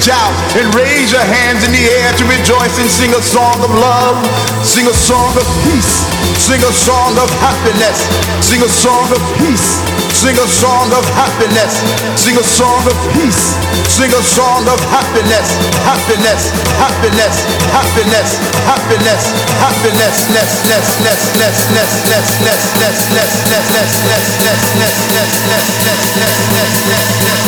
reach out and raise your hands in the air to rejoice and sing a song of love. Sing a song of peace. Sing a song of happiness. Sing a song of peace. Sing a song of happiness. Sing a song of peace. Sing a song of happiness. Happiness. Happiness. Happiness. Happiness. Happiness. Ness. Ness. Ness. Ness. Ness. Ness. Ness. Ness. Ness. Ness. Ness. Ness. Ness. Ness. Ness. Ness. Ness. come a dime a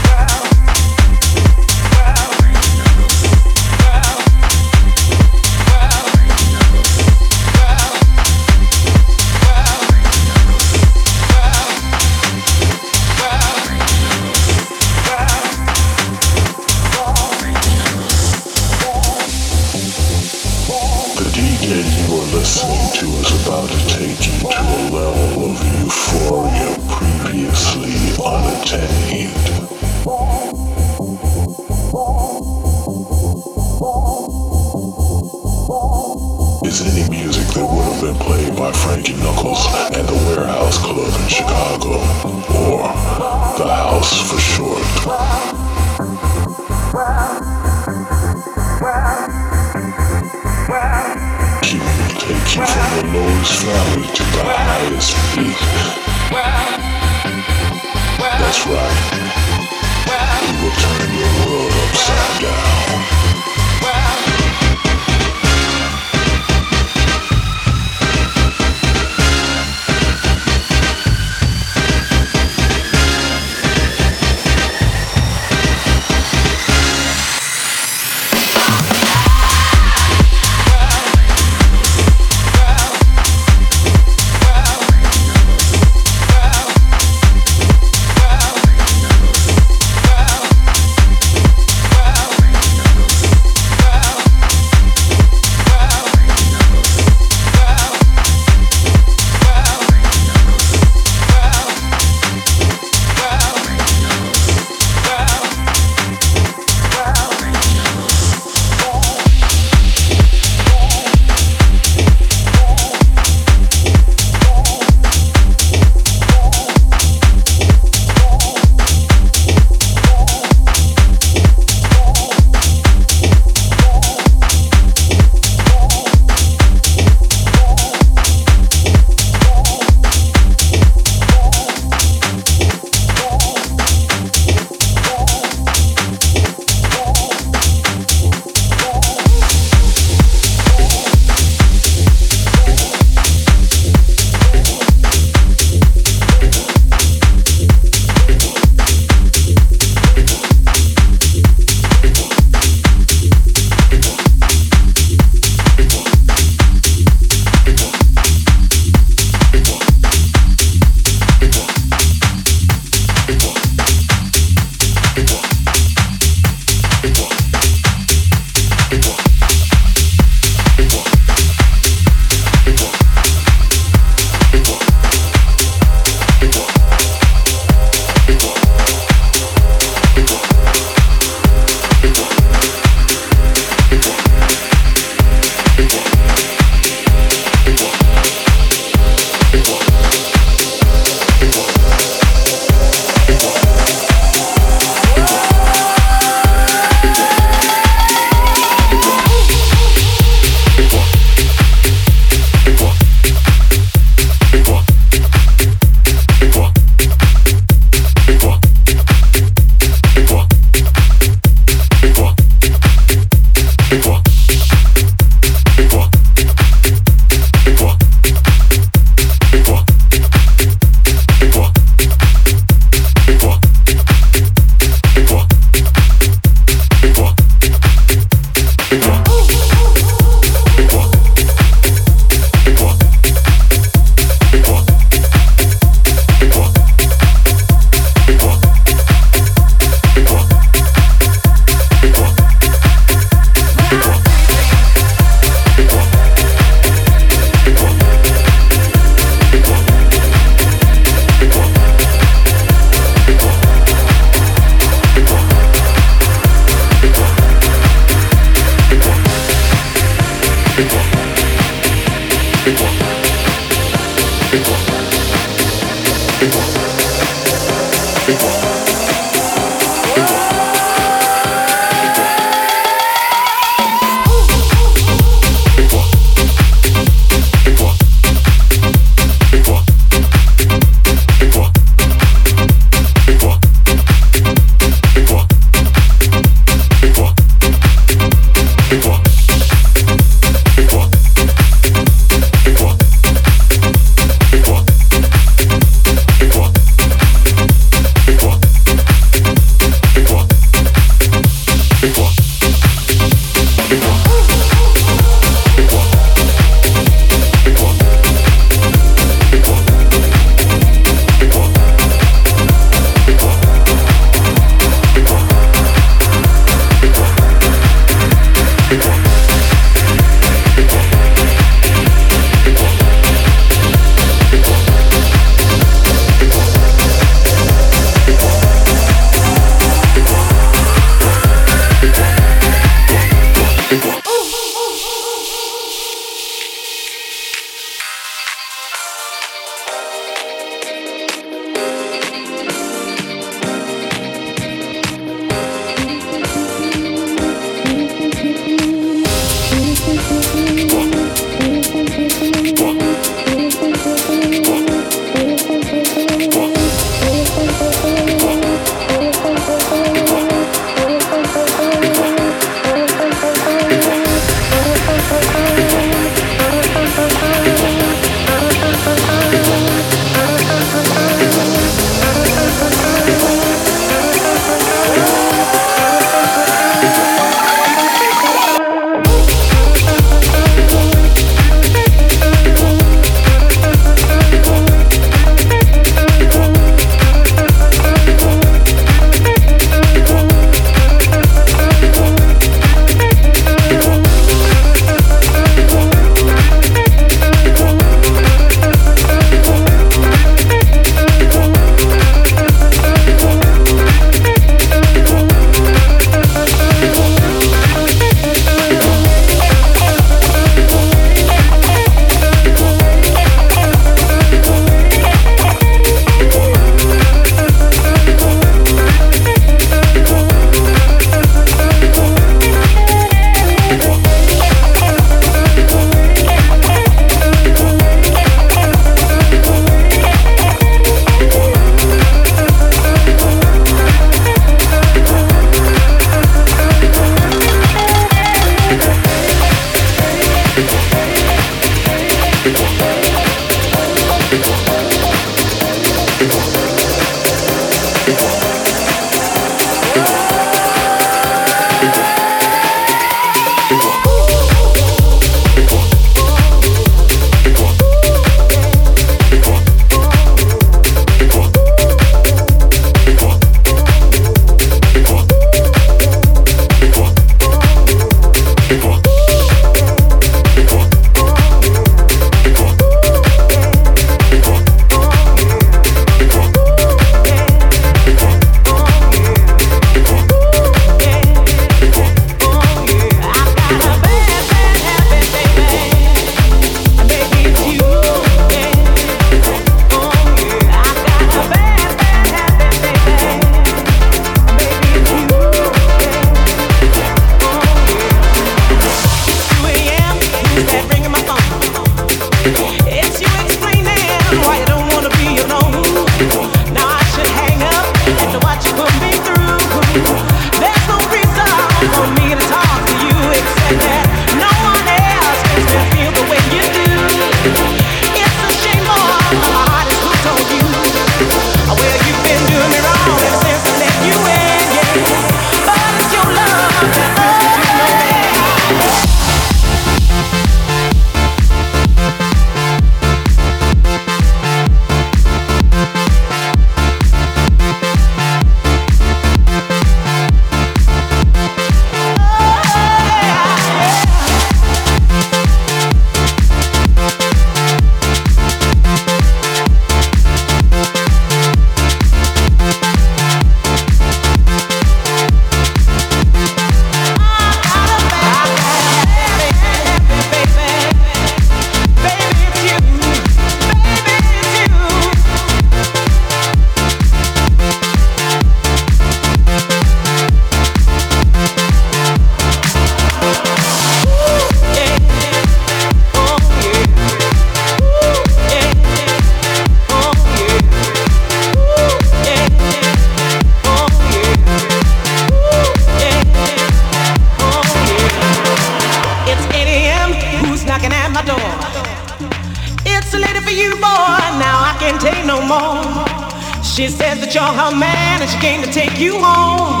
She says that you're her man and she came to take you home.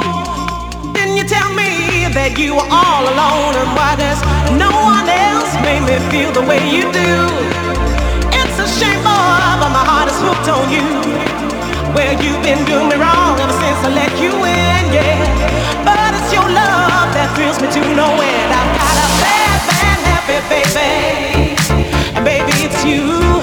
Didn't you tell me that you were all alone and why does no one else make me feel the way you do? It's a shame, boy, but my heart is hooked on you. Well, you've been doing me wrong ever since I let you in, yeah. But it's your love that thrills me to no end. I've got a bad, bad, happy baby, and baby, it's you,